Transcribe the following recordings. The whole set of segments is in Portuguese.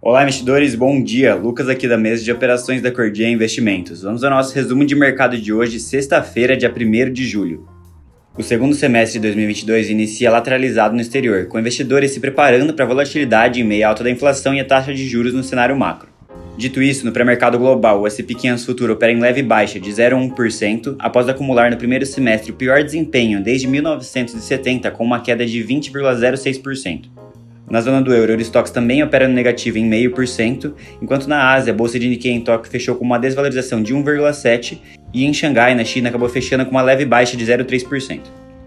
Olá, investidores, bom dia. Lucas aqui da mesa de operações da Cordia Investimentos. Vamos ao nosso resumo de mercado de hoje, sexta-feira, dia 1 de julho. O segundo semestre de 2022 inicia lateralizado no exterior, com investidores se preparando para a volatilidade em meio à alta da inflação e a taxa de juros no cenário macro. Dito isso, no pré-mercado global, o S&P 500 Futuro opera em leve baixa de 0,1% após acumular no primeiro semestre o pior desempenho desde 1970, com uma queda de 20,06%. Na zona do euro, o Eurostox também opera no negativo em 0,5%, enquanto na Ásia, a bolsa de Nikkei em Tóquio fechou com uma desvalorização de 1,7% e em Xangai, na China, acabou fechando com uma leve baixa de 0,3%.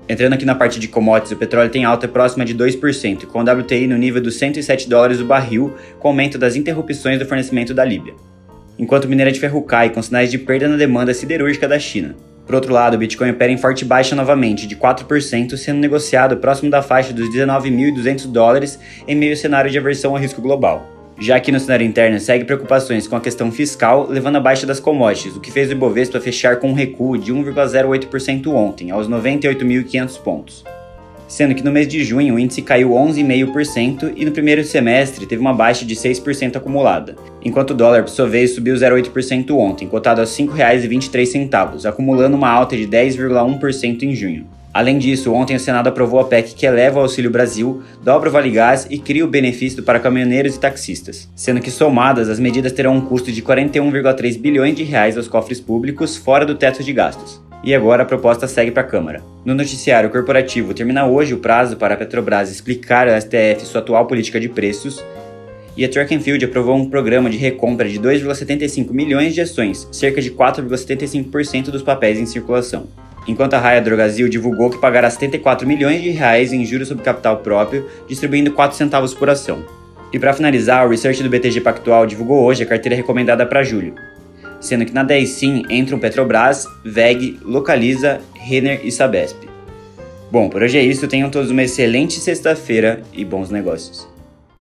Entrando aqui na parte de commodities, o petróleo tem alta próxima de 2%, com o WTI no nível dos 107 dólares o barril, com aumento das interrupções do fornecimento da Líbia. Enquanto o minério de ferro cai com sinais de perda na demanda siderúrgica da China. Por outro lado, o Bitcoin opera em forte baixa novamente, de 4%, sendo negociado próximo da faixa dos 19.200 dólares em meio ao cenário de aversão ao risco global. Já que no cenário interno segue preocupações com a questão fiscal, levando a baixa das commodities, o que fez o Ibovespa fechar com um recuo de 1,08% ontem, aos 98.500 pontos sendo que no mês de junho o índice caiu 11,5% e no primeiro semestre teve uma baixa de 6% acumulada, enquanto o dólar, por sua vez, subiu 0,8% ontem, cotado a R$ 5,23, acumulando uma alta de 10,1% em junho. Além disso, ontem o Senado aprovou a PEC que eleva o Auxílio Brasil, dobra o Vale Gás e cria o benefício para caminhoneiros e taxistas, sendo que somadas as medidas terão um custo de 41,3 bilhões de reais aos cofres públicos fora do teto de gastos e agora a proposta segue para a Câmara. No noticiário corporativo, termina hoje o prazo para a Petrobras explicar ao STF sua atual política de preços, e a Track Field aprovou um programa de recompra de 2,75 milhões de ações, cerca de 4,75% dos papéis em circulação. Enquanto a Raia Drogazil divulgou que pagará 74 milhões de reais em juros sobre capital próprio, distribuindo 4 centavos por ação. E para finalizar, o research do BTG Pactual divulgou hoje a carteira recomendada para julho, sendo que na 10 sim entram Petrobras, VEG, Localiza, Renner e Sabesp. Bom, por hoje é isso, tenham todos uma excelente sexta-feira e bons negócios.